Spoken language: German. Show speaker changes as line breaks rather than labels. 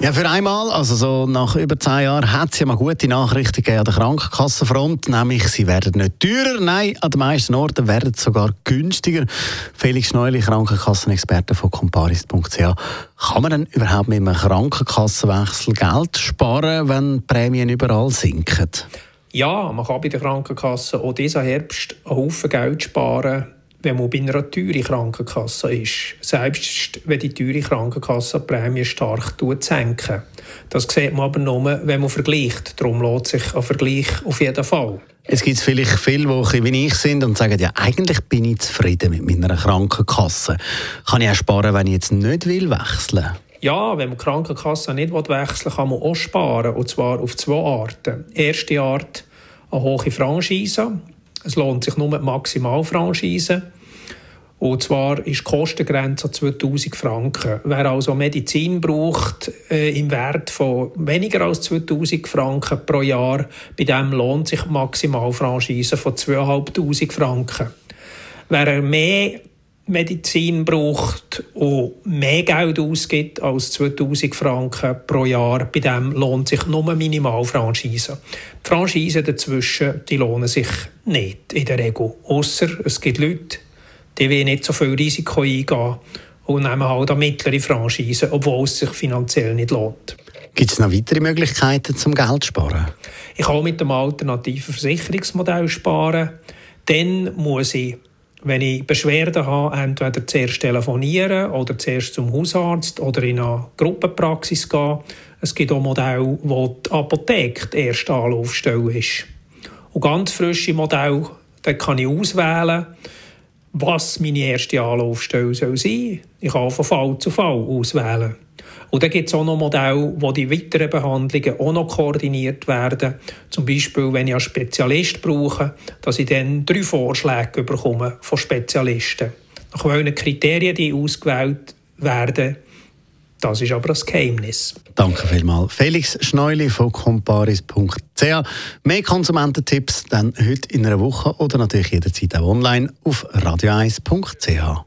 ja, für einmal, also so nach über zehn Jahren, hat es ja mal gute Nachrichten gegeben an der Krankenkassenfront, nämlich sie werden nicht teurer, nein, an den meisten Orten werden sie sogar günstiger. Felix Neuli, Krankenkassenexperte von comparis.ch. Kann man denn überhaupt mit einem Krankenkassenwechsel Geld sparen, wenn die Prämien überall sinken?
Ja, man kann bei der Krankenkasse auch diesen Herbst einen Haufen Geld sparen wenn man bei einer teuren Krankenkasse ist. Selbst wenn die teure Krankenkasse die Prämie stark senken. Das sieht man aber nur, wenn man vergleicht. Darum lohnt sich ein Vergleich auf jeden Fall.
Es gibt vielleicht viele, die wie ich sind und sagen, ja, eigentlich bin ich zufrieden mit meiner Krankenkasse. Kann ich auch sparen, wenn ich jetzt nicht will wechseln
ja, wenn man die Krankenkasse nicht wechseln will, kann man auch sparen. Und zwar auf zwei Arten. Erste Art, eine hohe Franchise. Es lohnt sich nur die Maximalfranchise. Und zwar ist die Kostengrenze 2000 Franken. Wer also Medizin braucht äh, im Wert von weniger als 2000 Franken pro Jahr, bei dem lohnt sich die Maximalfranchise von 2500 Franken. Wer mehr Medizin braucht und mehr Geld ausgibt als 2000 Franken pro Jahr, bei dem lohnt sich nur Minimalfranchise. Die Franchisen dazwischen die lohnen sich nicht in der Regel. Außer es gibt Leute, die nicht so viel Risiko eingehen und nehmen halt eine mittlere Franchise, obwohl es sich finanziell nicht lohnt.
Gibt es noch weitere Möglichkeiten zum Geld zu sparen?
Ich kann mit dem alternativen Versicherungsmodell sparen. Dann muss ich, wenn ich Beschwerden habe, entweder zuerst telefonieren oder zuerst zum Hausarzt oder in eine Gruppenpraxis gehen. Es gibt auch Modelle, wo die Apotheke die erste Anlaufstelle ist. Und ganz frische Modelle, da kann ich auswählen was meine erste Anlaufstelle soll sein Ich kann von Fall zu Fall auswählen. Und dann gibt es auch noch Modelle, wo die weiteren Behandlungen auch noch koordiniert werden. Zum Beispiel, wenn ich einen Spezialist brauche, dass ich dann drei Vorschläge bekomme von Spezialisten. Nach welchen Kriterien die ausgewählt werden, das ist aber das Geheimnis.
Danke vielmals. Felix Schneuli von comparis.ch. Mehr Konsumententipps dann heute in einer Woche oder natürlich jederzeit auch online auf radio1.ch.